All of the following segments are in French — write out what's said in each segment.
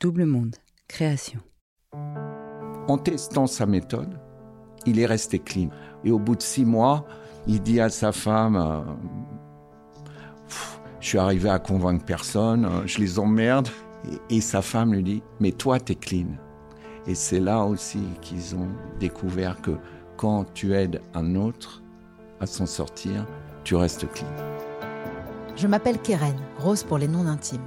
Double Monde, création. En testant sa méthode, il est resté clean. Et au bout de six mois, il dit à sa femme euh, Je suis arrivé à convaincre personne, euh, je les emmerde. Et, et sa femme lui dit Mais toi, t'es clean. Et c'est là aussi qu'ils ont découvert que quand tu aides un autre à s'en sortir, tu restes clean. Je m'appelle Keren, Rose pour les noms intimes.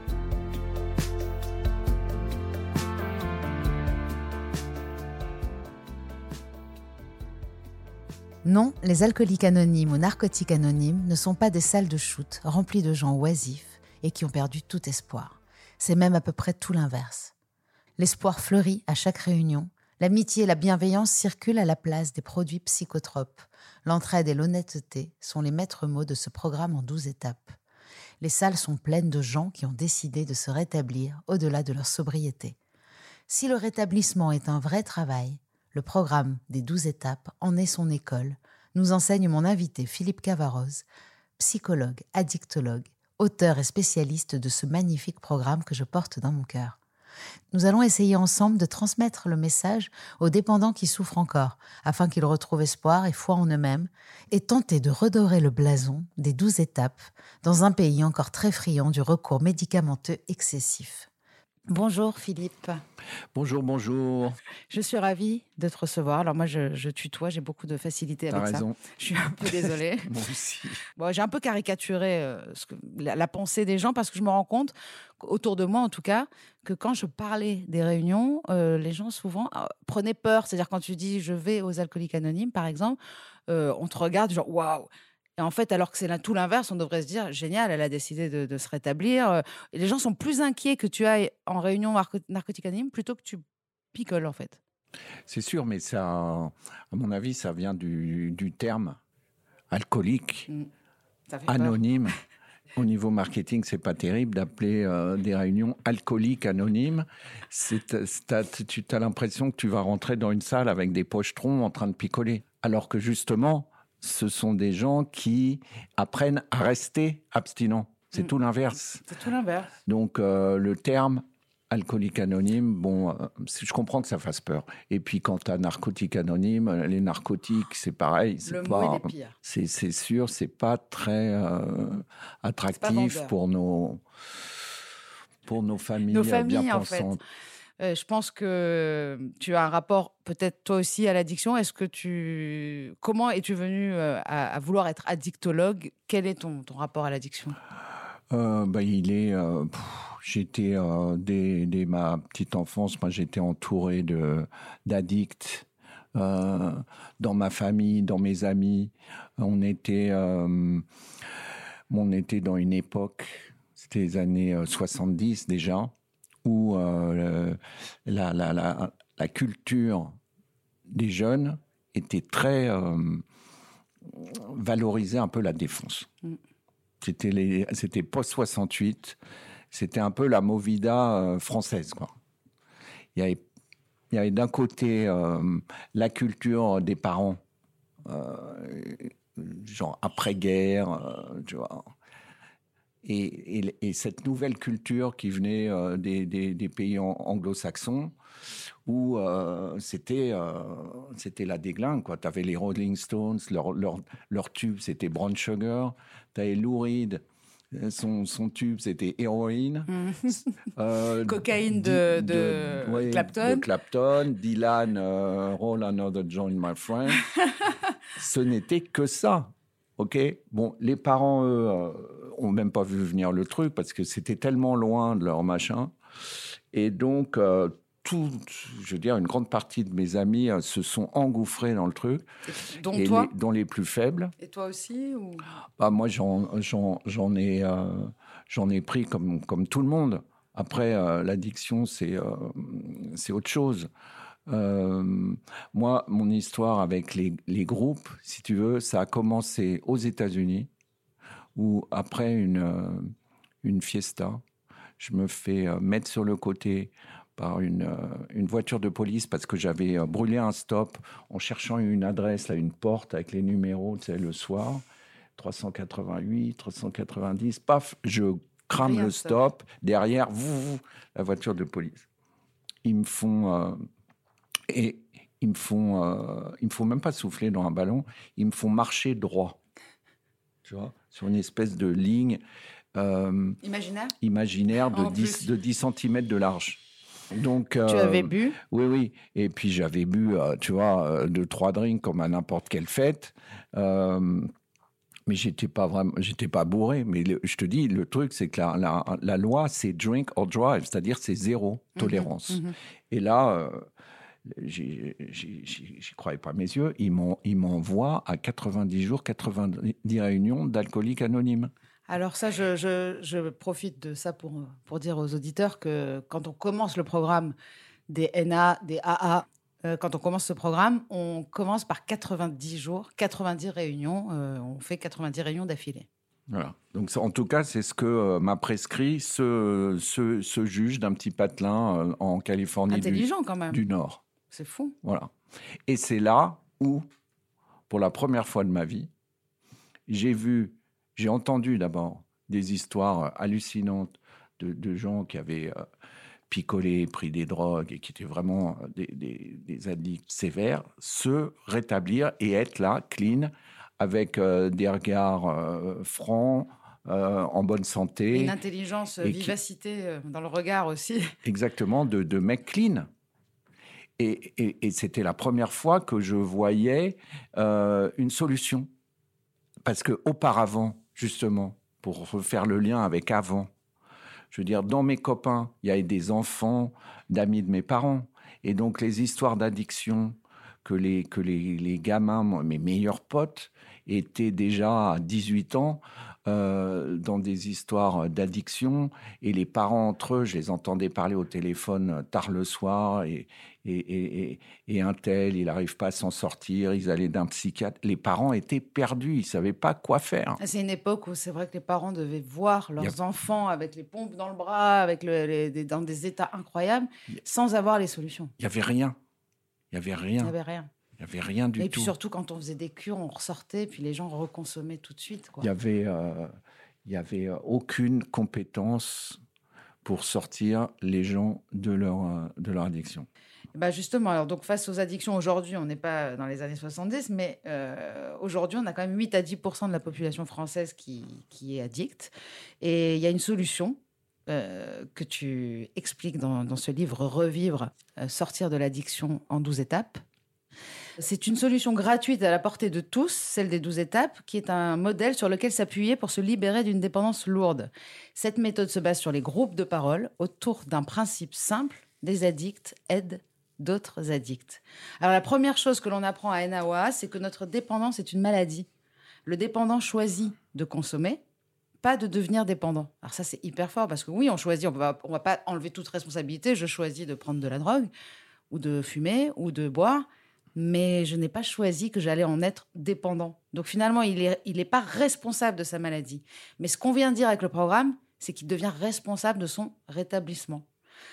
Non, les alcooliques anonymes ou narcotiques anonymes ne sont pas des salles de shoot remplies de gens oisifs et qui ont perdu tout espoir. C'est même à peu près tout l'inverse. L'espoir fleurit à chaque réunion, l'amitié et la bienveillance circulent à la place des produits psychotropes. L'entraide et l'honnêteté sont les maîtres mots de ce programme en douze étapes. Les salles sont pleines de gens qui ont décidé de se rétablir au-delà de leur sobriété. Si le rétablissement est un vrai travail, le programme des douze étapes en est son école, nous enseigne mon invité Philippe Cavaroz, psychologue, addictologue, auteur et spécialiste de ce magnifique programme que je porte dans mon cœur. Nous allons essayer ensemble de transmettre le message aux dépendants qui souffrent encore, afin qu'ils retrouvent espoir et foi en eux-mêmes, et tenter de redorer le blason des douze étapes dans un pays encore très friand du recours médicamenteux excessif. Bonjour Philippe. Bonjour, bonjour. Je suis ravie de te recevoir. Alors moi, je, je tutoie, j'ai beaucoup de facilité avec raison. ça. Je suis un peu désolée. Moi aussi. Bon, j'ai un peu caricaturé euh, ce que- la, la pensée des gens parce que je me rends compte, autour de moi en tout cas, que quand je parlais des réunions, euh, les gens souvent euh, prenaient peur. C'est-à-dire quand tu dis je vais aux alcooliques anonymes, par exemple, on te regarde genre waouh. Et en fait, alors que c'est là tout l'inverse, on devrait se dire génial, elle a décidé de, de se rétablir. Euh, et les gens sont plus inquiets que tu ailles en réunion narco- narcotique anonyme plutôt que tu picoles en fait. C'est sûr, mais ça, à mon avis, ça vient du, du terme alcoolique, peur. anonyme. Au niveau marketing, c'est pas terrible d'appeler euh, des réunions alcooliques anonymes. C'est, tu as l'impression que tu vas rentrer dans une salle avec des pochetrons en train de picoler. Alors que justement, ce sont des gens qui apprennent à rester abstinents. C'est Mm. tout l'inverse. C'est tout l'inverse. Donc euh, le terme alcoolique anonyme, bon, euh, je comprends que ça fasse peur. Et puis quant à narcotique anonyme, les narcotiques, c'est pareil. C'est Le pas, mot, est pire. c'est, sûr, c'est pas très euh, attractif pour nos pour nos familles, Nos bien en fait. Euh, je pense que tu as un rapport peut-être toi aussi à l'addiction. Est-ce que tu comment es-tu venu euh, à, vouloir être addictologue? Quel est ton, ton rapport à l'addiction? Euh, bah, il est. euh, j'étais euh, dès, dès ma petite enfance, moi j'étais entouré de d'addicts. euh, dans ma famille, dans mes amis, on était, euh, on était dans une époque, c'était les années euh, 70 déjà, où euh, la, la, la, la culture des jeunes était très euh, valorisait un peu la défense. C'était les, c'était post 68. C'était un peu la movida euh, française, quoi. Il y avait, il y avait d'un côté euh, la culture des parents, genre après-guerre, tu vois. Et, et- et cette nouvelle culture qui venait euh, des, des- des pays an- anglo-saxons, où euh, c'était euh, c'était la déglingue quoi. T'avais les Rolling Stones, leur leur, leur tube c'était Brown Sugar. T'avais Lou Reed, son son tube c'était Héroïne. Euh, Cocaïne de- de ouais, Clapton. de Clapton, Dylan, euh, Roll Another Joint, My Friend. Ce n'était que ça. Ok. Bon, les parents eux euh, ont même pas vu venir le truc parce que c'était tellement loin de leur machin. Et donc, euh, tout, je veux dire, une grande partie de mes amis euh, se sont engouffrés dans le truc. Dont et toi les, dont les plus faibles. Et toi aussi ou... Bah, moi, j'en, j'en, j'en ai, euh, j'en ai pris comme, comme tout le monde. Après, euh, l'addiction, c'est, c'est autre chose. Euh, moi, mon histoire avec les, les groupes, si tu veux, ça a commencé aux États-Unis, où après une, euh, une fiesta, je me fais euh, mettre sur le côté par une, une voiture de police parce que j'avais brûlé un stop en cherchant une adresse, là, une porte avec les numéros, tu sais, le soir. 388, 390, paf, je crame Rien, le stop. Derrière, vous, vous, la voiture de police. Ils me font. euh, et ils me font. euh, ils me font même pas souffler dans un ballon. Ils me font marcher droit. Tu vois, sur une espèce de ligne euh, Imaginaire? imaginaire de En 10, plus. de 10 cm de large. Donc, Tu euh, avais bu? oui, oui. Et puis j'avais bu, euh, tu vois, deux, trois drinks comme à n'importe quelle fête. Mais j'étais pas vraiment, j'étais pas bourré. Mais le- je te dis, le truc, c'est que la, la, la loi, c'est drink or drive, c'est-à-dire c'est zéro tolérance. mhm. Et là, j'y croyais pas mes yeux. Ils m'en- ils m'envoient à 90 jours, 90 réunions d'alcooliques anonymes. Alors ça, je, je- je profite de ça pour, pour dire aux auditeurs que quand on commence le programme des NA, des AA, euh, quand on commence ce programme, on commence par 90 jours, 90 réunions. euh, on fait 90 réunions d'affilée. Voilà. Donc, en tout cas, c'est ce que euh, m'a prescrit ce, ce, ce juge d'un petit patelin euh, en Californie du, quand même. du Nord. C'est fou. Voilà. Et c'est là où, pour la première fois de ma vie, j'ai vu, j'ai entendu d'abord des histoires euh, hallucinantes de, de gens qui avaient euh, picolé, pris des drogues et qui étaient vraiment euh, des, des- des addicts sévères, se rétablir et être là, clean, avec euh, des regards euh, francs, euh, en bonne santé. Une intelligence, et vivacité dans le regard aussi. Exactement, de, de mecs clean. Et, c'était la première fois que je voyais euh, une solution. Parce que auparavant, justement, pour faire le lien avec avant, je veux dire, dans mes copains, il y avait des enfants d'amis de mes parents. Et donc, les histoires d'addiction que les, que les, les gamins, mes meilleurs potes, étaient déjà à 18 ans euh, dans des histoires d'addiction et les parents entre eux, je les entendais parler au téléphone tard le soir et, et, et, et un tel, il n'arrive pas à s'en sortir, ils allaient d'un psychiatre. Les parents étaient perdus, ils ne savaient pas quoi faire. Ah, C'est une époque où c'est vrai que les parents devaient voir leurs enfants avec les pompes dans le bras, avec le, les- des- dans des états incroyables, sans avoir les solutions. Il n'y avait rien. Il n'y avait Il n'y rien. avait rien. Il n'y avait rien du Et tout. puis surtout quand on faisait des cures, on ressortait, puis les gens reconsommaient tout de suite. Quoi. Il y avait, euh, il y avait aucune compétence pour sortir les gens de leur, euh, de leur addiction. Bah justement, alors donc face aux addictions aujourd'hui, on n'est pas dans les années 70, mais euh, aujourd'hui, on a quand même 8 à 10% de la population française qui, qui est addicte. Et il y a une solution euh, que tu expliques dans, dans ce livre Revivre, euh, sortir de l'addiction en 12 étapes. C'est une solution gratuite à la portée de tous, celle des 12 étapes, qui est un modèle sur lequel s'appuyer pour se libérer d'une dépendance lourde. Cette méthode se base sur les groupes de parole autour d'un principe simple des addicts aident d'autres addicts. Alors la première chose que l'on apprend à NAOA, c'est que notre dépendance est une maladie. Le dépendant choisit de consommer, pas de devenir dépendant. Alors ça c'est hyper fort parce que oui, on choisit, on va, on va pas enlever toute responsabilité. Je choisis de prendre de la drogue ou de fumer ou de boire, mais je n'ai pas choisi que j'allais en être dépendant. Donc finalement, il n'est il pas responsable de sa maladie. Mais ce qu'on vient de dire avec le programme, c'est qu'il devient responsable de son rétablissement.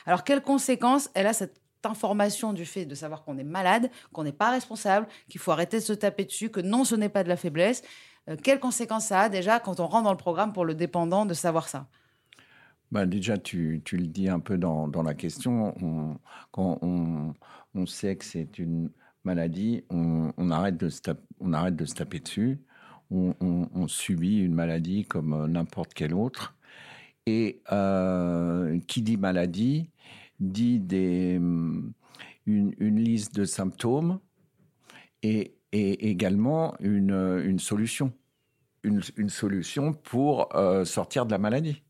Alors, quelles conséquences elle a cette information du fait de savoir qu'on est malade, qu'on n'est pas responsable, qu'il faut arrêter de se taper dessus, que non, ce n'est pas de la faiblesse? Euh, Quelles conséquences ça a déjà quand on rentre dans le programme pour le dépendant de savoir ça? Bah, déjà, tu, tu le dis un peu dans, dans la question. On- quand on, on sait que c'est une maladie, on, on arrête de se tape- on arrête de se taper dessus. On, on- on subit une maladie comme euh, n'importe quelle autre. Et euh, qui dit maladie dit des, hum, une, une liste de symptômes et, et également une, euh, une solution. Une, une solution pour euh, sortir de la maladie.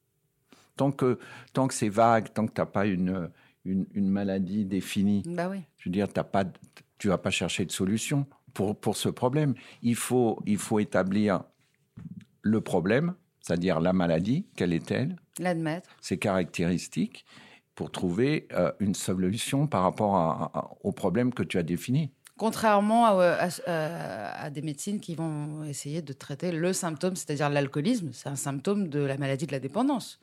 Tant que, tant que c'est vague, tant que tu n'as pas une, une, une maladie définie, Bah oui. je veux dire, t'as pas, de- tu vas pas chercher de solution pour, pour ce problème. Il faut, il faut établir le problème, c'est-à-dire la maladie, quelle est-elle, L'admettre. ses caractéristiques, pour trouver euh, une solution par rapport à- à- au problème que tu as défini. Contrairement à, à- à- à des médecines qui vont essayer de traiter le symptôme, c'est-à-dire l'alcoolisme, c'est un symptôme de la maladie de la dépendance.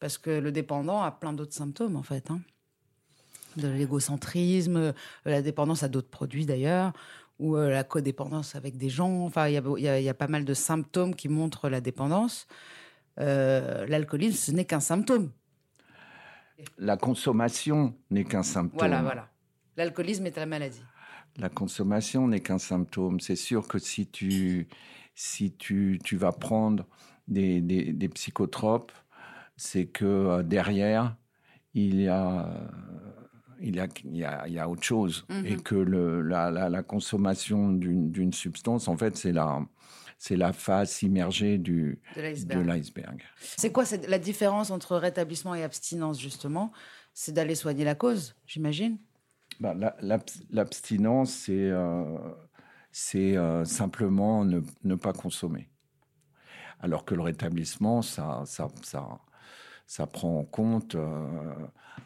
Parce que le dépendant a plein d'autres symptômes, en fait. hein. De l'égocentrisme, euh, la dépendance à d'autres produits d'ailleurs, ou euh, la codépendance avec des gens. Enfin, il y a, y y pas mal de symptômes qui montrent la dépendance. Euh, L'alcoolisme, ce n'est qu'un symptôme. La consommation n'est qu'un symptôme. Voilà, voilà. L'alcoolisme est la maladie. La consommation n'est qu'un symptôme. C'est sûr que si tu, si tu, tu vas prendre des, des, des psychotropes, c'est que derrière, il y a, il y a, il y a, il y a autre chose. Mhm. Et que le, la, la, la consommation d'une substance, en fait, c'est la, c'est la face immergée du, De l'iceberg. C'est quoi la différence entre rétablissement et abstinence, justement? C'est d'aller soigner la cause, j'imagine? Bah, la- l'abs- L'abstinence, c'est euh, euh, simplement ne, ne pas consommer. Alors que le rétablissement, ça, ça, ça, ça prend en compte euh,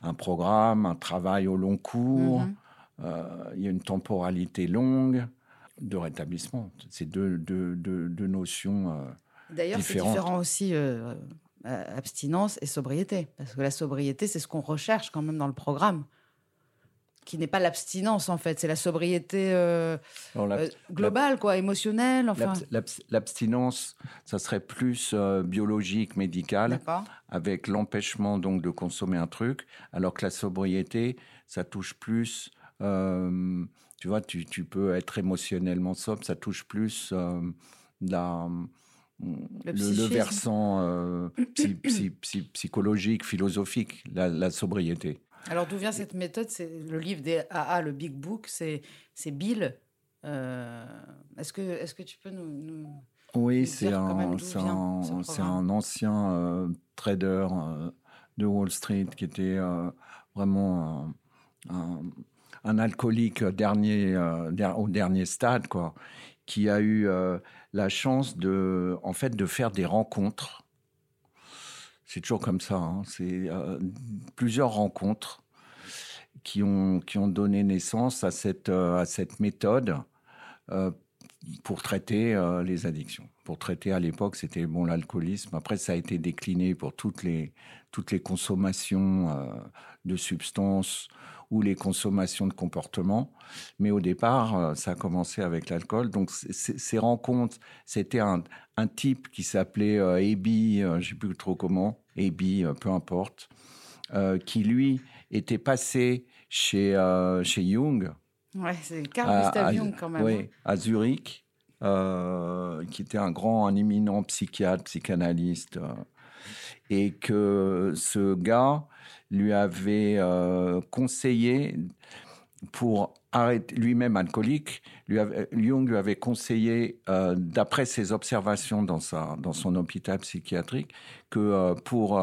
un programme, un travail au long cours. Mhm. Euh, il y a une temporalité longue de rétablissement. C'est deux, deux, deux, deux notions. euh, D'ailleurs, c'est différent aussi abstinence et sobriété. Parce que la sobriété, c'est ce qu'on recherche quand même dans le programme. Qui n'est pas l'abstinence, en fait. C'est la sobriété euh, alors, euh, globale, quoi, émotionnelle. Enfin, l'abs- l'abs- L'abstinence, ça serait plus euh, biologique, médical. d'accord. avec l'empêchement donc de consommer un truc, alors que la sobriété, ça touche plus, tu vois, tu, tu peux être émotionnellement sobre, ça touche plus la, le, versant psy- psy- psy- psychologique, philosophique, la, la sobriété. Alors, d'où vient cette méthode? C'est le livre des AA, le Big Book, c'est c'est Bill. Euh, Est-ce que, est que tu peux nous... nous- Oui, nous c'est dire un, c'est un, ce c'est un ancien euh, trader euh, de Wall Street qui était vraiment un, alcoolique dernier, der- au dernier stade, quoi. qui a eu la chance de, en fait, de faire des rencontres. C'est toujours comme ça. hein. C'est euh, plusieurs rencontres qui ont, donné naissance à cette, euh, méthode euh, pour traiter les addictions. Pour traiter à l'époque, c'était bon l'alcoolisme. Après, ça a été décliné pour toutes les, toutes les consommations euh, de substances ou les consommations de comportements. Mais au départ, euh, ça a commencé avec l'alcool. Donc, ces rencontres, c'était un, un type qui s'appelait euh, Ebi, euh, je sais plus trop comment, Ebi, peu importe, qui lui était passé chez, chez Jung. Ouais, c'est Carl Gustav Jung quand même. oui, hein. à Zurich, euh, qui était un grand, un éminent psychiatre, psychanalyste, euh, et que ce gars lui avait euh, conseillé pour arrêter, lui-même alcoolique, lui avait- Jung lui avait conseillé, d'après ses observations dans, sa, dans son hôpital psychiatrique, que pour,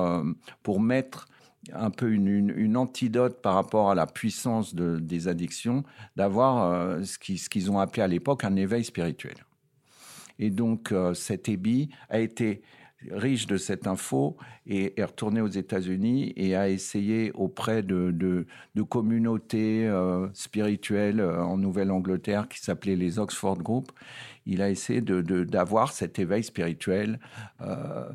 pour mettre un peu une, antidote par rapport à la puissance de, des addictions, d'avoir ce qu'ils ont appelé à l'époque un éveil spirituel. Et donc, euh, cet Ebi a été riche de cette info et est retourné aux États-Unis et a essayé auprès de, de, de communautés euh, spirituelles euh, en Nouvelle-Angleterre qui s'appelaient les Oxford Group. Il a essayé de- d'avoir cet éveil spirituel. euh,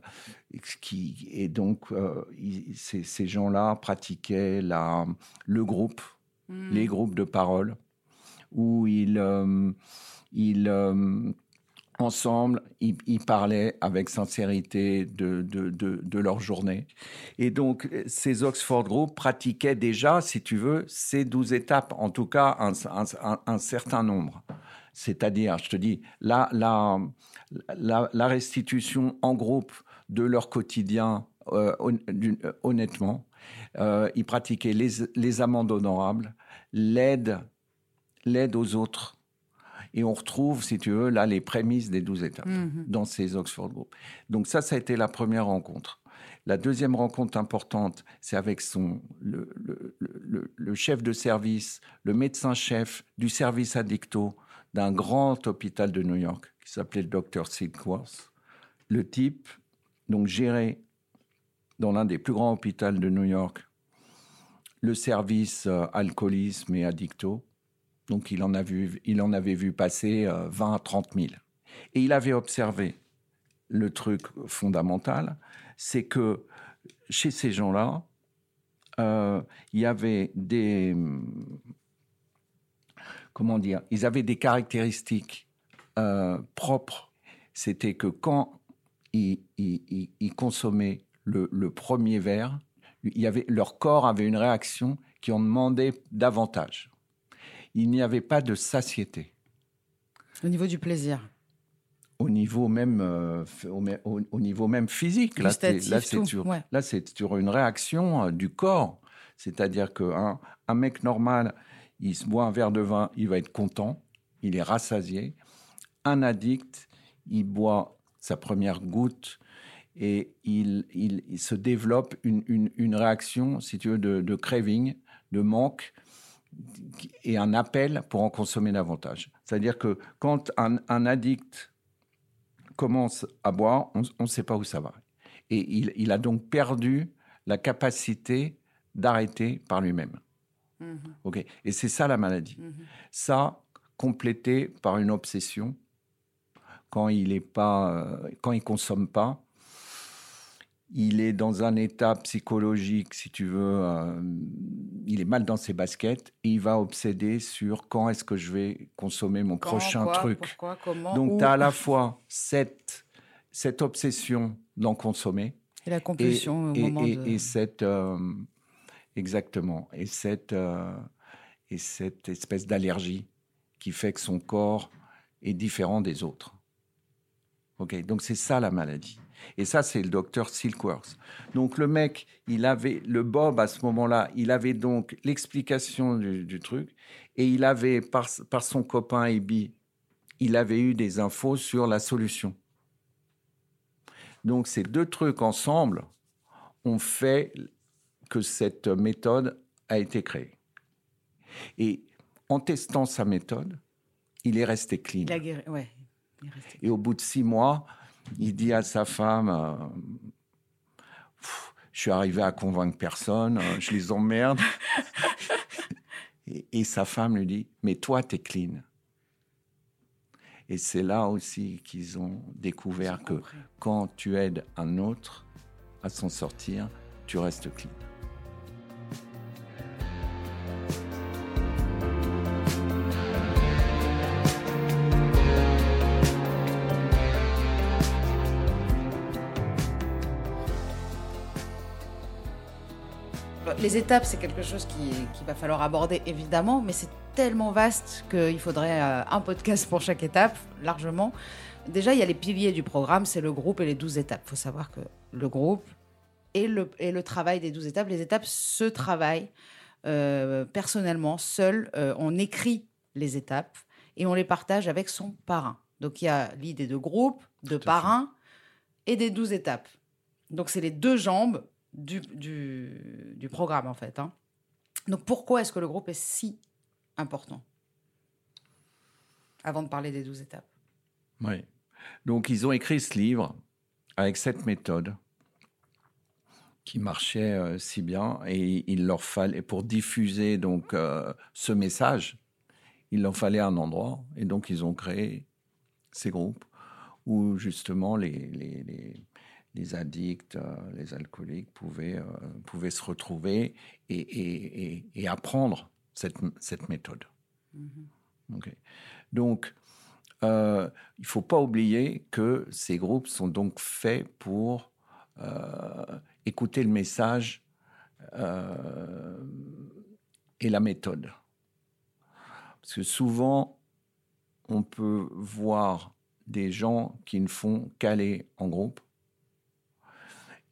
qui, et donc, euh, il- ces, ces gens-là pratiquaient la, le groupe, Mm. les groupes de parole, où ils, euh, ensemble, ils, parlaient avec sincérité de, de, de, leur journée. Et donc, ces Oxford Group pratiquaient déjà, si tu veux, ces douze étapes, en tout cas un, certain nombre. C'est-à-dire, je te dis, la, la, la, restitution en groupe de leur quotidien, euh, euh, honnêtement, euh, ils pratiquaient les, les amendes honorables, l'aide aux autres. Et on retrouve, si tu veux, là, les prémices des douze étapes Mhm. dans ces Oxford Group. Donc ça, ça a été la première rencontre. La deuxième rencontre importante, c'est avec son, le, le- le- le chef de service, le médecin-chef du service addicto d'un grand hôpital de New York qui s'appelait le Dr. Silkworth. Le type, donc géré dans l'un des plus grands hôpitaux de New York, le service euh, alcoolisme et addicto. Donc il en, a vu, il en avait vu passer euh, 20 à 30 000. Et il avait observé le truc fondamental, c'est que chez ces gens-là, euh, il y avait des... Comment dire Ils avaient des caractéristiques euh, propres. C'était que quand ils, consommaient le, premier verre, leur corps avait une réaction qui en demandait davantage. Il n'y avait pas de satiété Au niveau du plaisir. au niveau même, euh, au, niveau même physique. Là, c'est sur, ouais. là, c'est sur une réaction euh, du corps. C'est-à-dire qu'un un mec normal, il se boit un verre de vin, il va être content, il est rassasié. Un addict, il boit sa première goutte et il, il- il se développe une, une- une réaction, si tu veux, de, de craving, de manque et un appel pour en consommer davantage. C'est-à-dire que quand un, un addict commence à boire, on ne sait pas où ça va. Et il, il a donc perdu la capacité d'arrêter par lui-même. Ok. Et c'est ça la maladie. Mhm. Ça, complété par une obsession, quand il est pas, euh, quand il consomme pas, il est dans un état psychologique, si tu veux, euh, il est mal dans ses baskets et il va obséder sur quand est-ce que je vais consommer mon Quand, prochain quoi, truc. Pourquoi, comment, Donc, tu as à la fois cette, cette obsession d'en consommer et la et, compulsion au et- moment et- de... et cette. euh, exactement. Et cette, euh, et cette espèce d'allergie qui fait que son corps est différent des autres. Ok, donc c'est ça la maladie. Et ça, c'est le docteur Silkworth. Donc le mec, il avait le Bob à ce moment-là, il avait donc l'explication du, du truc, et il avait par, par son copain Ebi, il avait eu des infos sur la solution. Donc ces deux trucs ensemble ont fait que cette méthode a été créée. Et en testant sa méthode, il est resté clean. Il a guéri, ouais. Et au bout de six mois, il dit à sa femme, euh, je suis arrivé à convaincre personne, euh, je les emmerde. et, et sa femme lui dit, mais toi, t'es clean. Et c'est là aussi qu'ils ont découvert que compris. quand tu aides un autre à s'en sortir, tu restes clean. Les étapes, c'est quelque chose qui- qu'il va falloir aborder évidemment, mais c'est tellement vaste qu'il faudrait euh, un podcast pour chaque étape, largement. Déjà, il y a les piliers du programme, c'est le groupe et les 12 étapes. Il faut savoir que le groupe et le, et le travail des 12 étapes, les étapes se travaillent euh, personnellement, seul. euh, on écrit les étapes et on les partage avec son parrain. Donc il y a l'idée de groupe, de fait. parrain et des 12 étapes. Donc c'est les deux jambes du, du, programme en fait. hein. Donc pourquoi est-ce que le groupe est si important? Avant de parler des 12 étapes. Oui. Donc, ils ont écrit ce livre avec cette méthode qui marchait euh, si bien et il leur fallait pour diffuser donc euh, ce message, il leur fallait un endroit et donc ils ont créé ces groupes où justement les, les, les addicts, euh, les alcooliques pouvaient euh, pouvaient se retrouver et, et, et, et apprendre cette cette méthode. Ok. Donc euh, il faut pas oublier que ces groupes sont donc faits pour euh, écouter le message euh, et la méthode. Parce que souvent, on peut voir des gens qui ne font qu'aller en groupe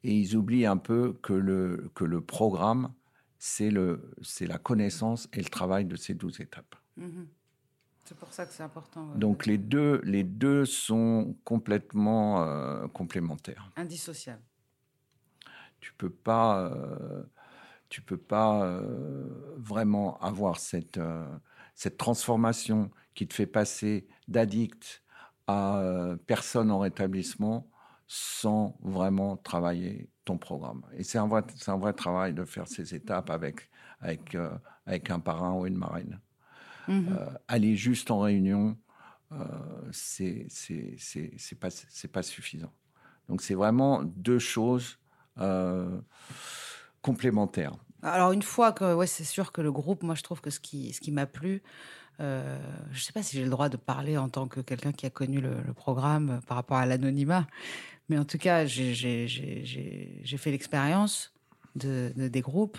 et ils oublient un peu que le, que le programme, c'est la connaissance et le travail de ces douze étapes. C'est pour ça que c'est important. ouais. Donc les deux, les deux sont complètement euh, complémentaires. Indissociable. Tu peux pas, euh, tu peux pas euh, vraiment avoir cette cette transformation qui te fait passer d'addict à personne en rétablissement sans vraiment travailler ton programme. Et c'est un vrai, c'est un vrai travail de faire ces étapes avec avec euh, avec un parrain ou une marraine. Mhm. Euh, aller juste en réunion, euh, c'est c'est c'est c'est pas c'est pas suffisant. Donc c'est vraiment deux choses euh, complémentaires. Alors une fois que, ouais, c'est sûr que le groupe, moi je trouve que ce qui, ce qui m'a plu, euh, je sais pas si j'ai le droit de parler en tant que quelqu'un qui a connu le, programme euh, par rapport à l'anonymat, mais en tout cas j'ai- fait l'expérience de, de- des groupes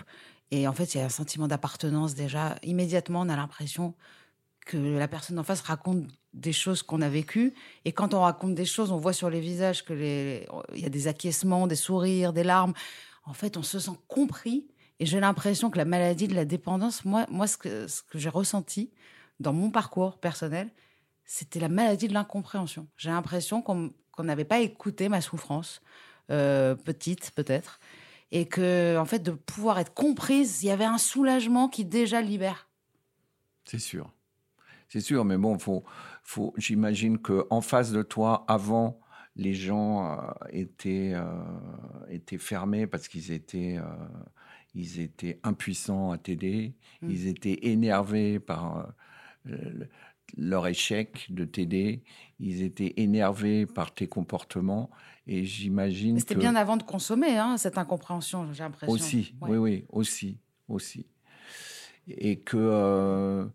et en fait il y a un sentiment d'appartenance déjà. Immédiatement on a l'impression que la personne en face raconte des choses qu'on a vécues et quand on raconte des choses, on voit sur les visages que les, il y a des acquiescements, des sourires, des larmes. En fait, on se sent compris et j'ai l'impression que la maladie de la dépendance, moi, ce que j'ai ressenti dans mon parcours personnel, c'était la maladie de l'incompréhension. J'ai l'impression qu'on n'avait pas écouté ma souffrance, euh, petite peut-être, et que en fait de pouvoir être comprise, il y avait un soulagement qui déjà libère. C'est sûr. C'est sûr, mais bon, faut, faut, j'imagine que en face de toi, avant, les gens euh, étaient, euh, étaient fermés parce qu'ils étaient, ils étaient impuissants à t'aider. Mm. Ils étaient énervés par leur échec de t'aider. Ils étaient énervés par tes comportements. Et j'imagine C'était bien avant de consommer hein, cette incompréhension, j'ai l'impression. aussi, Ouais. oui, oui, aussi, aussi. Et que euh,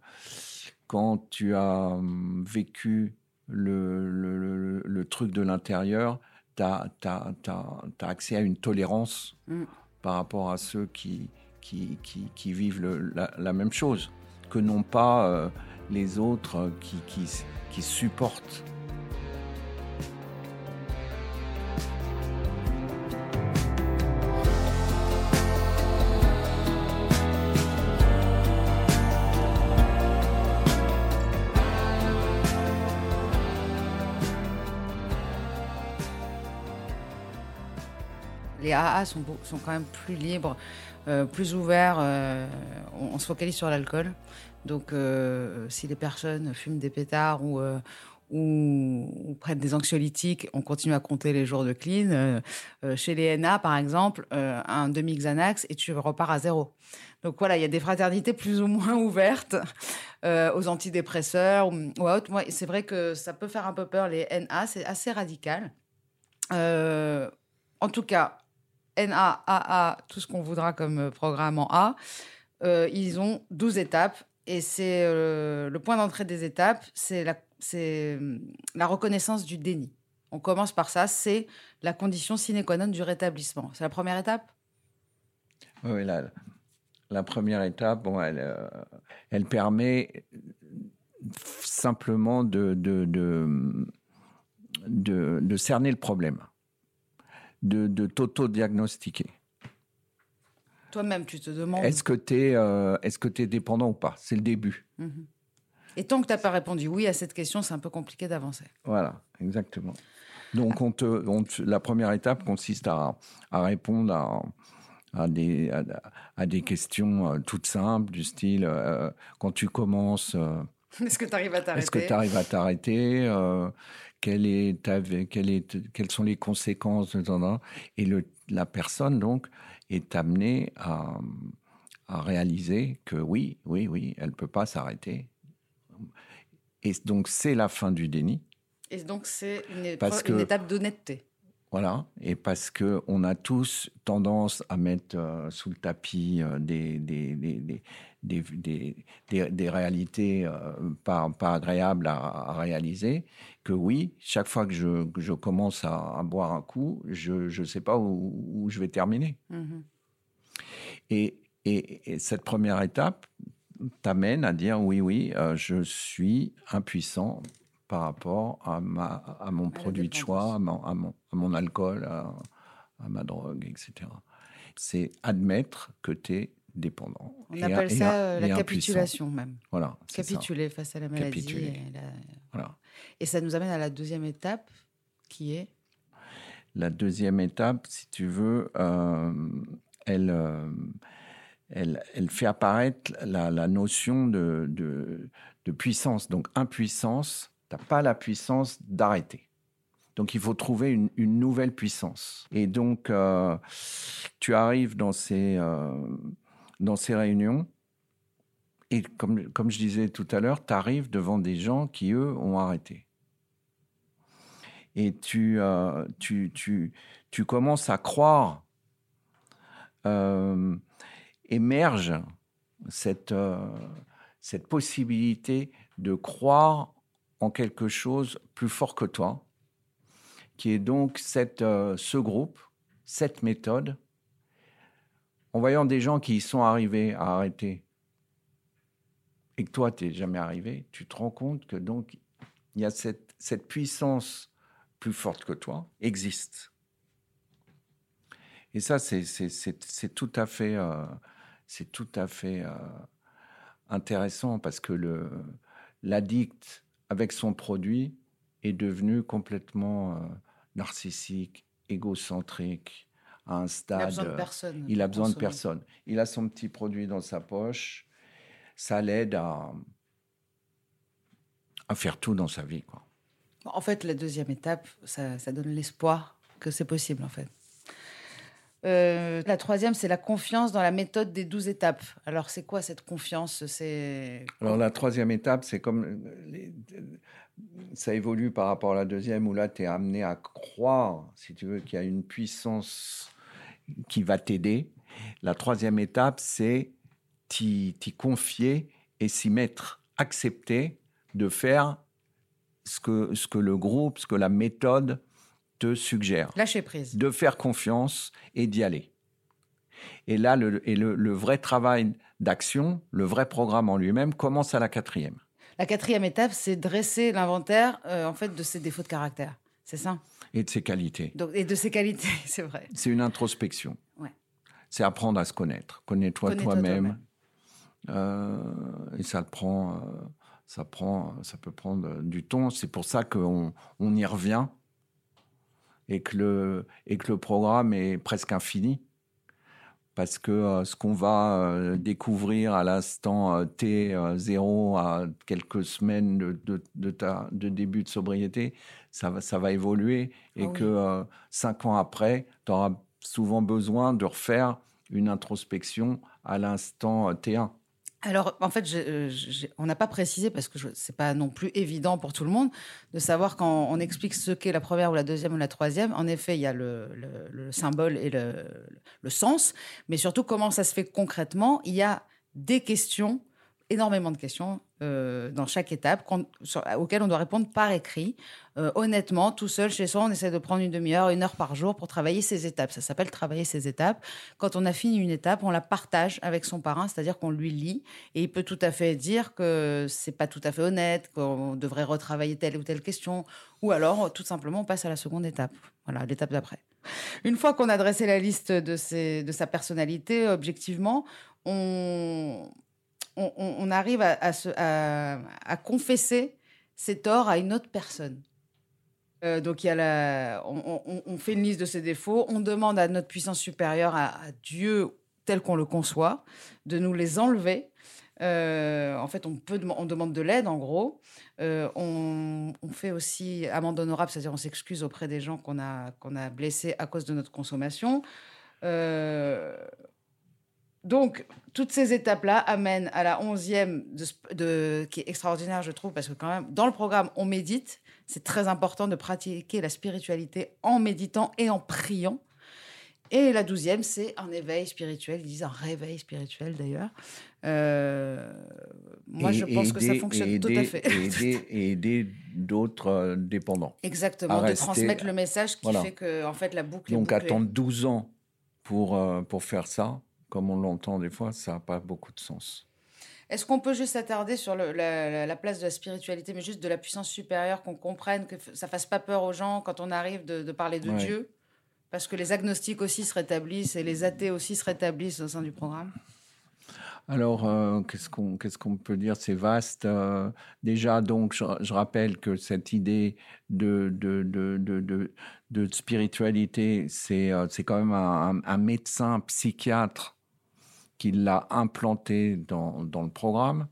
quand tu as hum, vécu le, le, le- le truc de l'intérieur, tu as, accès à une tolérance Mm. par rapport à ceux qui, qui, qui, qui vivent la, la même chose, que non pas euh, les autres qui, supportent. les AA sont, sont quand même plus libres, euh, plus ouverts. euh, on se focalise sur l'alcool. Donc, euh, si les personnes fument des pétards ou, euh, prennent des anxiolytiques, on continue à compter les jours de clean. Euh, euh, chez les NA, par exemple, un demi Xanax et tu repars à zéro. Donc voilà, il y a des fraternités plus ou moins ouvertes aux antidépresseurs ou, ou à autre. Moi, c'est vrai que ça peut faire un peu peur les NA, c'est assez radical. En tout cas, NA, AA, tout ce qu'on voudra comme programme en A, ils ont 12 étapes. Et c'est euh, le point d'entrée des étapes, c'est hum, la reconnaissance du déni. On commence par ça, c'est la condition sine qua non du rétablissement. C'est la première étape? Oui, la, première étape, bon, elle, euh, permet simplement de, de- de cerner le problème, de, de t'auto-diagnostiquer. Toi-même, tu te demandes. Est-ce que tu es, est-ce que es dépendant ou pas? C'est le début. Mhm. Et tant que tu n'as pas répondu oui à cette question, c'est un peu compliqué d'avancer. Voilà, exactement. Donc, on te, on te- la première étape consiste à, à répondre à, à des, à, des questions euh, toutes simples, du style euh, quand tu commences, euh, Est-ce que tu arrives à t'arrêter est-ce que tu arrives à t'arrêter euh, quelle est ta, quelle est, Quelles sont les conséquences de Et le, la personne, donc, est amenée à, à réaliser que oui, oui, oui, elle ne peut pas s'arrêter. Et donc, c'est la fin du déni. Et donc, c'est une, étape d'honnêteté. Voilà, et parce que on a tous tendance à mettre euh, sous le tapis euh, des, des, des, des, réalités euh, pas, pas agréables à, à réaliser, que oui, chaque fois que je, que je commence à, à boire un coup, je ne sais pas où, où je vais terminer. Mhm. Et, et- et cette première étape t'amène à dire oui, oui, euh, je suis impuissant par rapport à, ma, à mon produit de choix, à mon, à mon, mon alcool, à, ma drogue, etc. C'est admettre que tu es dépendant. On et- appelle ça et euh, la capitulation même. Voilà. ça. Capituler face à la maladie. Capituler. Et, la- Voilà. et ça nous amène à la deuxième étape qui est? La deuxième étape, si tu veux, euh, elle, euh, elle, elle fait apparaître la, la notion de, de, de puissance. Donc, impuissance, tu n'as pas la puissance d'arrêter. Donc, il faut trouver une, nouvelle puissance. Et donc, euh, tu arrives dans ces, euh, dans ces réunions. Et comme, comme je disais tout à l'heure, tu arrives devant des gens qui, eux, ont arrêté et tu, euh, tu, tu, tu commences à croire, émerge cette, cette possibilité de croire quelque chose plus fort que toi, qui est donc cette, euh, ce groupe, cette méthode. En voyant des gens qui y sont arrivés à arrêter et que toi, tu n'es jamais arrivé, tu te rends compte que donc il y a cette, cette puissance plus forte que toi existe. Et ça, c'est tout à fait, euh, tout à fait euh, intéressant parce que l'addict avec son produit est devenu complètement euh, narcissique, égocentrique, à un il stade. a besoin de euh, personne. il a besoin de personne. Il a son petit produit dans sa poche. Ça l'aide à, à faire tout dans sa vie. Quoi. En fait, la deuxième étape, ça, ça donne l'espoir que c'est possible, en fait. Euh, la troisième, c'est la confiance dans la méthode des douze étapes. Alors, c'est quoi cette confiance? C'est Alors la troisième étape, c'est comme les- ça évolue par rapport à la deuxième, où là, tu es amené à croire, si tu veux, qu'il y a une puissance qui va t'aider. La troisième étape, c'est t'y t'y confier et s'y mettre, accepter de faire ce que, ce que le groupe, ce que la méthode te suggère. lâcher prise. de faire confiance et d'y aller. Et là, le, et le, le vrai travail d'action, le vrai programme en lui-même commence à la quatrième. La quatrième étape, c'est dresser l'inventaire euh, en fait de ses défauts de caractère. C'est ça? Et de ses qualités. Donc, et de ses qualités, c'est vrai. C'est une introspection. Ouais. C'est apprendre à se connaître. Connais-toi toi-même. Euh, et ça prend, euh, ça prend, ça peut prendre du temps. C'est pour ça qu'on on y revient et que le et que le programme est presque infini parce que euh, ce qu'on va euh, découvrir à l'instant euh, T0 à quelques semaines de, de, de, ta, de début de sobriété, ça va, ça va évoluer et Ah oui. que cinq ans après, tu auras souvent besoin de refaire une introspection à l'instant euh, T1. Alors, en fait, euh, on n'a pas précisé parce que je- c'est pas non plus évident pour tout le monde de savoir quand on explique ce qu'est la première ou la deuxième ou la troisième. En effet, il y a le, le- le symbole et le sens, mais surtout comment ça se fait concrètement? Il y a des questions, énormément de questions euh, dans chaque étape sur- auxquelles on doit répondre par écrit. Euh, honnêtement, tout seul chez soi, on essaie de prendre une demi-heure, une heure par jour pour travailler ces étapes. Ça s'appelle travailler ces étapes. Quand on a fini une étape, on la partage avec son parrain, c'est-à-dire qu'on lui lit et il peut tout à fait dire que c'est pas tout à fait honnête, qu'on devrait retravailler telle ou telle question, ou alors tout simplement on passe à la seconde étape, voilà, l'étape d'après. Une fois qu'on a dressé la liste de sa personnalité, objectivement, on, on, arrive à, à se- à- à confesser ses torts à une autre personne. Euh, donc on, fait une liste de ses défauts, on demande à notre puissance supérieure, à, Dieu tel qu'on le conçoit, de nous les enlever. Euh, en fait, on, demande de l'aide, en gros. Euh, on, fait aussi amende honorable, c'est-à-dire on s'excuse auprès des gens qu'on a, blessés à cause de notre consommation. Donc, toutes ces étapes-là amènent à la onzième, de, sp- de, qui est extraordinaire, je trouve, parce que quand même, dans le programme, on médite. C'est très important de pratiquer la spiritualité en méditant et en priant. Et la douzième, c'est un éveil spirituel. Ils disent un réveil spirituel, d'ailleurs. Euh, moi, je pense que ça fonctionne tout à fait. Et aider, d'autres euh, dépendants. Exactement, de rester- transmettre le message qui Voilà. fait que, en fait, la boucle est Donc bouclée. attendre 12 ans pour, euh, pour faire ça, comme on l'entend des fois, ça n'a pas beaucoup de sens. Est-ce qu'on peut juste s'attarder sur le- la, la- la place de la spiritualité, mais juste de la puissance supérieure, qu'on comprenne, que ça fasse pas peur aux gens quand on arrive de, de parler de Ouais. Dieu? Parce que les agnostiques aussi se rétablissent et les athées aussi se rétablissent au sein du programme. Alors, euh, qu'est-ce qu'on peut dire? C'est vaste. euh, déjà, donc, je, je rappelle que cette idée de, de, de, de, de, de spiritualité, c'est euh, c'est quand même un, un- un médecin psychiatre qui l'a implanté dans, dans le programme.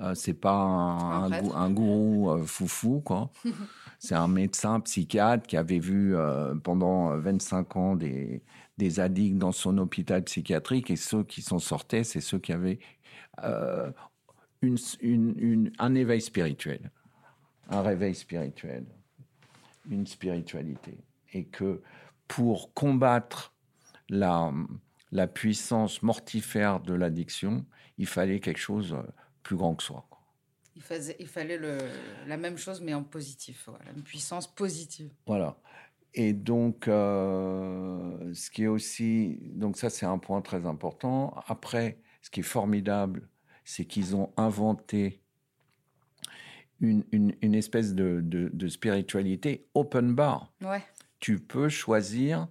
Euh, c'est pas un, Un gou- gourou euh, foufou, quoi. c'est un médecin psychiatre qui avait vu euh, pendant 25 ans des, des addicts dans son hôpital psychiatrique et ceux qui s'en sortaient, c'est ceux qui avaient euh, une, une- une- un éveil spirituel, un réveil spirituel, une spiritualité. Et que pour combattre la, la puissance mortifère de l'addiction, il fallait quelque chose euh, plus grand que soi. Il, faisait, il fallait le- la même chose, mais en positif. Voilà, une puissance positive. Voilà. Et donc, euh, ce qui est aussi, donc ça c'est un point très important. Après, ce qui est formidable, c'est qu'ils ont inventé une, une- une espèce de, de- de spiritualité open bar. Ouais. Tu peux choisir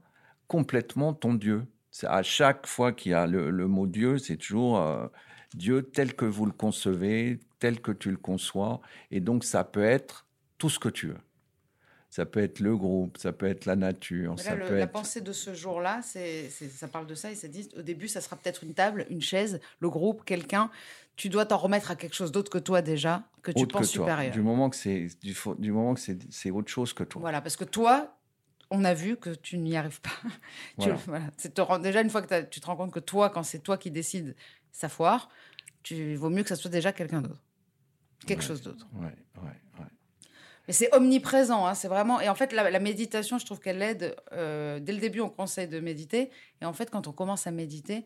complètement ton Dieu. À chaque fois qu'il y a le, le mot Dieu, c'est toujours euh, Dieu tel que vous le concevez, tel que tu le conçois. Et donc, ça peut être tout ce que tu veux. Ça peut être le groupe, ça peut être la nature, Mais là, ça le- peut la être... pensée de ce jour-là, c'est, ça parle de ça. Ils se disent, au début, ça sera peut-être une table, une chaise, le groupe, quelqu'un. Tu dois t'en remettre à quelque chose d'autre que toi déjà, que tu autre penses que supérieur. Du moment que c'est du, du moment que c'est autre chose que toi. Voilà, parce que toi, on a vu que tu n'y arrives pas. Tu- Voilà. voilà. C'est te rend- déjà, une fois que tu te rends compte que toi, quand c'est toi qui décides, ça foire, tu vaut mieux que ça soit déjà quelqu'un d'autre. Quelque chose d'autre. Ouais, ouais, ouais. Mais c'est omniprésent, hein, c'est vraiment. Et en fait, la, la méditation, je trouve qu'elle aide. euh, dès le début, on conseille de méditer. Et en fait, quand on commence à méditer,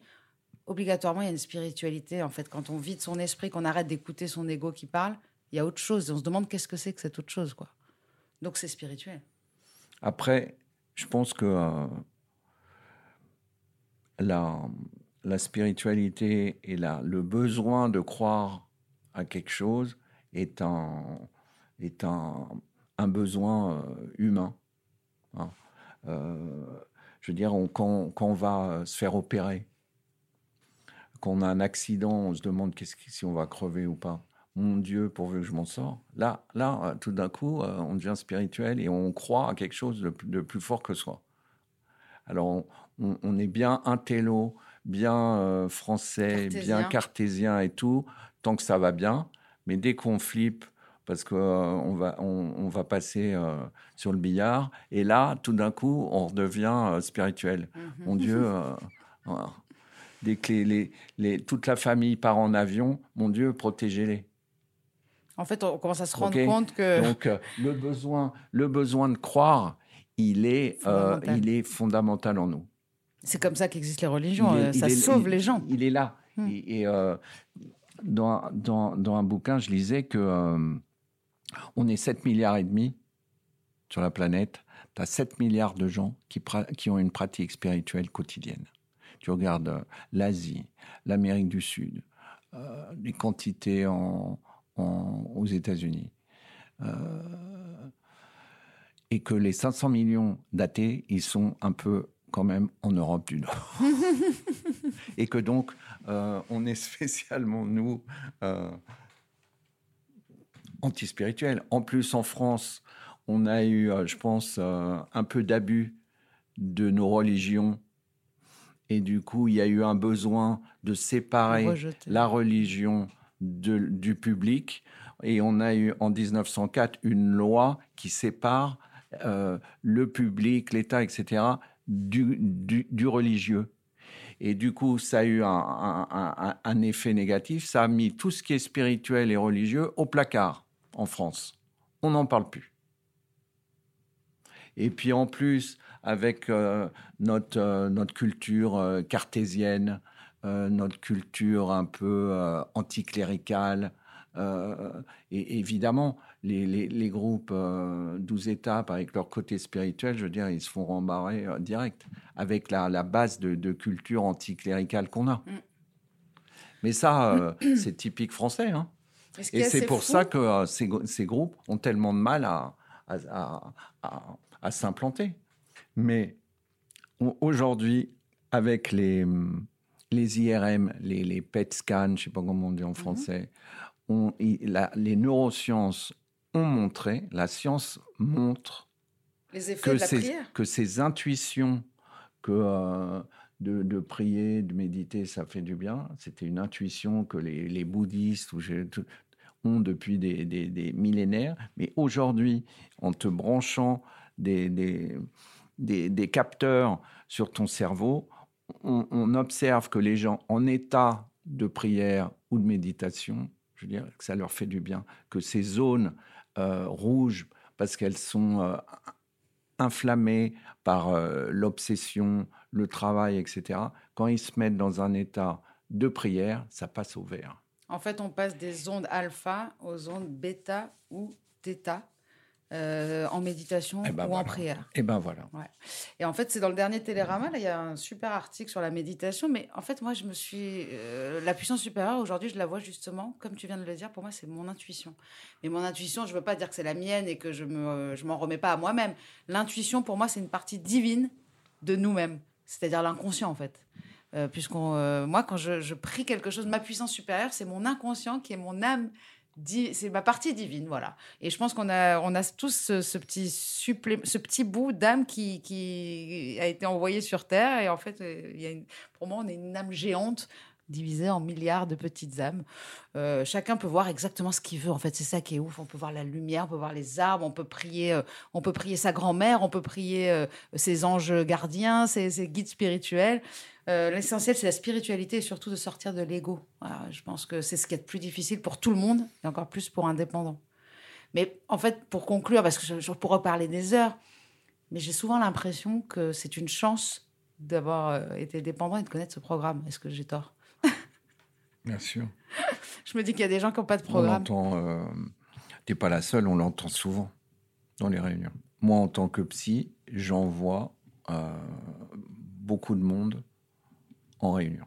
obligatoirement, il y a une spiritualité. En fait, quand on vide son esprit, qu'on arrête d'écouter son ego qui parle, il y a autre chose. Et on se demande qu'est-ce que c'est que cette autre chose, quoi. Donc, c'est spirituel. Après, je pense que euh, la, la spiritualité et la, le besoin de croire à quelque chose est un, est un, un besoin euh, humain. hein. Euh, je veux dire, quand, quand on va se faire opérer, quand on a un accident, on se demande si on va crever ou pas. Mon Dieu, pourvu que je m'en sors. Là, là, euh, tout d'un coup, euh, on devient spirituel et on croit à quelque chose de, plus- de plus fort que soi. Alors, on, est bien un télo, bien euh, français, Cartésien. bien cartésien et tout, tant que ça va bien. Mais dès qu'on flippe, parce qu'on on va, on, on va passer euh, sur le billard, et là, tout d'un coup, on redevient spirituel. Mhm. Mon Dieu, voilà. dès que les, les- les- toute la famille part en avion, mon Dieu, protégez-les. En fait, on commence à se rendre compte que. Donc, euh, le, besoin, le besoin de croire, il est, euh, Fondamental. il est fondamental en nous. C'est comme ça qu'existent les religions. Est- euh, ça est- sauve il- les gens. Il est là. Hmm. Et, et, dans, dans, dans un bouquin, je lisais que on est 7 milliards et demi sur la planète. Tu as 7 milliards de gens qui, qui ont une pratique spirituelle quotidienne. Tu regardes l'Asie, l'Amérique du Sud, euh, les quantités en, en- aux États-Unis. Euh, et que les 500 millions d'athées, ils sont un peu quand même en Europe du Nord. et que donc, euh, on est spécialement, nous, euh, antispirituels. En plus, en France, on a eu, euh, je pense, un peu d'abus de nos religions. Et du coup, il y a eu un besoin de séparer Rejeter. la religion du public. Et on a eu en 1904 une loi qui sépare euh, le public, l'État, etc., du, religieux. Et du coup, ça a eu un, effet négatif. Ça a mis tout ce qui est spirituel et religieux au placard en France. On n'en parle plus. Et puis en plus, avec euh, notre, euh, notre culture cartésienne, notre culture un peu euh, anticléricale, euh, et évidemment, les, les- les groupes euh, 12 étapes avec leur côté spirituel, je veux dire, ils se font rembarrer euh, direct avec la, la base de, de culture anticléricale qu'on a. Mm. Mais ça, euh, c'est typique français. Hein. Et ce c'est pour fou- ça que euh, ces, ces groupes ont tellement de mal à, à, à- à- à s'implanter. Mais au- aujourd'hui, avec les, hum, les IRM, les, les PET scans, je ne sais pas comment on dit en français, on- il- la- les neurosciences ont montré, la science montre les que de la ces, prière. que ces intuitions que euh, de, de prier, de méditer, ça fait du bien. C'était une intuition que les, les bouddhistes ou ont depuis des, des- des millénaires. Mais aujourd'hui, en te branchant des- des capteurs sur ton cerveau, on, observe que les gens en état de prière ou de méditation, je veux dire que ça leur fait du bien, que ces zones euh, rouges, parce qu'elles sont euh, inflammés par euh, l'obsession, le travail, etc., quand ils se mettent dans un état de prière, ça passe au vert. En fait, on passe des ondes alpha aux ondes bêta ou theta euh, en méditation Eh ben ou en prière. Et ben voilà. Et en fait, c'est dans le dernier Télérama, là, il y a un super article sur la méditation. Mais en fait, moi, je me suis. euh, la puissance supérieure, aujourd'hui, je la vois justement, comme tu viens de le dire, pour moi, c'est mon intuition. Mais mon intuition, je ne veux pas dire que c'est la mienne et que je ne me, je m'en remets pas à moi-même. L'intuition, pour moi, c'est une partie divine de nous-mêmes, c'est-à-dire l'inconscient, en fait. Euh, Puisqu'on, euh, moi, quand je, je prie quelque chose, ma puissance supérieure, c'est mon inconscient qui est mon âme. C'est ma partie divine, voilà. Et je pense qu'on a, on a tous ce, petit ce petit bout d'âme qui, qui a été envoyé sur Terre. Et en fait, euh, il y a pour moi, on est une âme géante divisée en milliards de petites âmes. Euh, chacun peut voir exactement ce qu'il veut. En fait, c'est ça qui est ouf. On peut voir la lumière, on peut voir les arbres, on peut prier, euh, on peut prier sa grand-mère, on peut prier ses anges gardiens, ses guides spirituels. Euh, L'essentiel, c'est la spiritualité et surtout de sortir de l'ego. Voilà, je pense que c'est ce qui est le plus difficile pour tout le monde et encore plus pour un dépendant. Mais en fait, pour conclure, parce que je, je pourrais parler des heures, mais j'ai souvent l'impression que c'est une chance d'avoir euh, été dépendant et de connaître ce programme. Est-ce que j'ai tort? Bien sûr. Je me dis qu'il y a des gens qui n'ont pas de On programme. l'entend. euh, T'es pas la seule, on l'entend souvent dans les réunions. Moi, en tant que psy, j'en vois euh, beaucoup de monde en réunion.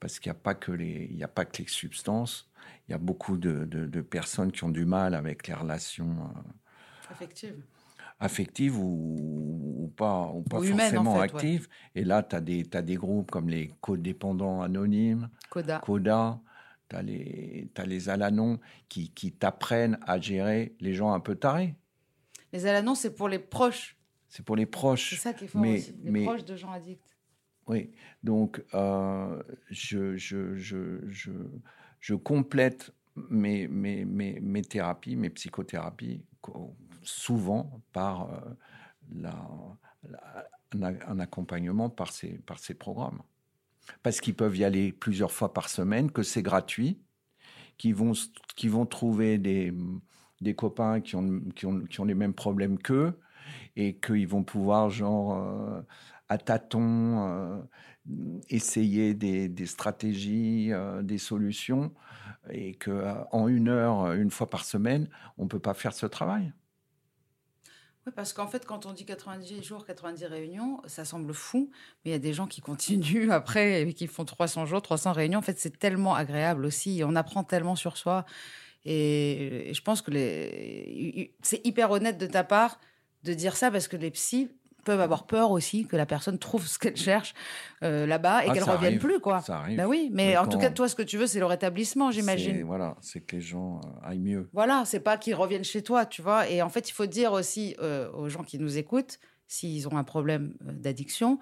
Parce qu'il n'y a, pas que les- il y a pas que les substances, il y a beaucoup de, de- de personnes qui ont du mal avec les relations euh, Effectivement. affectives ou, ou pas, ou pas Ou en ouais. actives. Et là, tu as, t'as des groupes comme les codépendants anonymes, Coda. Coda, tu as les, les Alanons qui, qui t'apprennent à gérer les gens un peu tarés. Les alanons, c'est pour les proches. C'est pour les C'est proches. ça qui est fort Mais- aussi. Les mais- proches de gens addicts. Oui, donc euh, je, je, je, je, complète mes, mes, mes, mes thérapies, mes psychothérapies, souvent par euh, la, un, accompagnement par ces, par ces programmes. Parce qu'ils peuvent y aller plusieurs fois par semaine, que c'est gratuit, qu'ils vont, qu'ils vont trouver des, des copains qui ont, qui, ont, qui ont les mêmes problèmes qu'eux et qu'ils vont pouvoir, genre, euh, à tâtons, euh, essayer des, stratégies, euh, des solutions, et qu'en une heure, une fois par semaine, on ne peut pas faire ce travail. Oui, parce qu'en fait, quand on dit 90 jours, 90 réunions, ça semble fou, mais il y a des gens qui continuent après et qui font 300 jours, 300 réunions. En fait, c'est tellement agréable aussi. On apprend tellement sur soi. Et, je pense que c'est hyper honnête de ta part de dire ça parce que les psys peuvent avoir peur aussi que la personne trouve ce qu'elle cherche euh, là-bas et Ah, qu'elle revienne arrive, plus, quoi. Ça arrive. Bah oui, mais, Mais en tout cas, toi, ce que tu veux, c'est le rétablissement, j'imagine. Voilà, c'est que les gens euh, aillent mieux. Voilà, c'est pas qu'ils reviennent chez toi, tu vois. Et en fait, il faut dire aussi euh, aux gens qui nous écoutent, s'ils ont un problème d'addiction,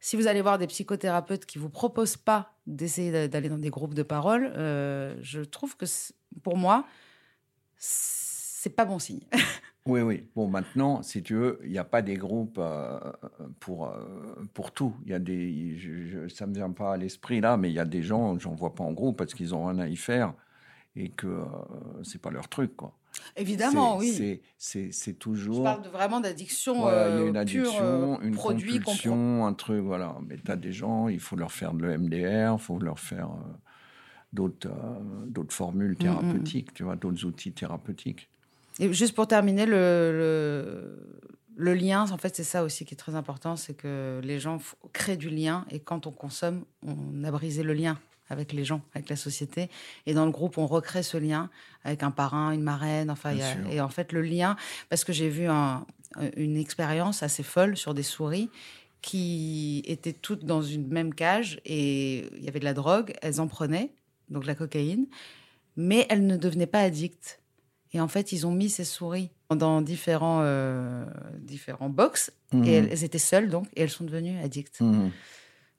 si vous allez voir des psychothérapeutes qui vous proposent pas d'essayer d'a- d'aller dans des groupes de parole, euh, je trouve que pour moi, c'est pas bon signe. Oui, oui. Bon, maintenant, si tu veux, il n'y a pas des groupes euh, pour, euh, pour tout. Il y a des, je, je- ça ne me vient pas à l'esprit là, mais il y a des gens, j'en vois pas en groupe parce qu'ils ont rien à y faire et que euh, c'est pas leur truc, quoi. Évidemment, oui. c'est- c'est Je toujours. parle de, vraiment d'addiction il y a euh, une addiction, une produit compulsion, un truc, voilà. Mais tu as des gens, il faut leur faire de l'EMDR, il faut leur faire d'autres d'autres Mm, formules thérapeutiques, tu vois, d'autres outils thérapeutiques. Et juste pour terminer, le, le, le lien, en fait, c'est ça aussi qui est très important, c'est que les gens créent du lien et quand on consomme, on a brisé le lien avec les gens, avec la société. Et dans le groupe, on recrée ce lien avec un parrain, une marraine, enfin, y a- et en fait, le lien, parce que j'ai vu un- une expérience assez folle sur des souris qui étaient toutes dans une même cage et il y avait de la drogue, elles en prenaient, donc de la cocaïne, mais elles ne devenaient pas addictes. Et en fait, ils ont mis ces souris dans différents, euh, différents box. Mhm. Et elles, elles étaient seules, donc, et elles sont devenues addictes. Mhm.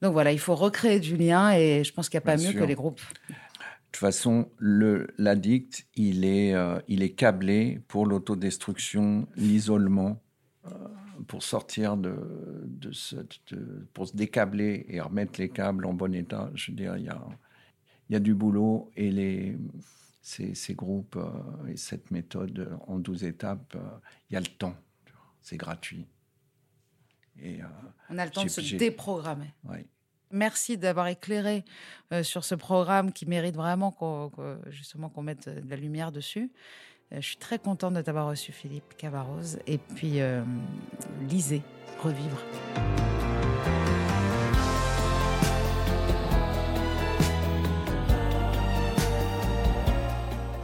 Donc voilà, il faut recréer du lien et je pense qu'il n'y a pas Bien mieux sûr. que les groupes. De toute façon, l'addict, il, est, euh, il est câblé pour l'autodestruction, l'isolement, euh, pour sortir de, de, ce, de- pour se décabler et remettre les câbles en bon état. Je veux dire, il y a, il y a du boulot et les, ces, ces groupes euh, et cette méthode en 12 étapes, euh, il y a le temps. C'est gratuit. Et, euh, On a le temps de se déprogrammer. Merci d'avoir éclairé sur ce programme qui mérite vraiment qu'on, qu'on- justement qu'on mette de la lumière dessus. Je suis très contente de t'avoir reçu, Philippe Cavarose. Et puis, euh, lisez, revivre.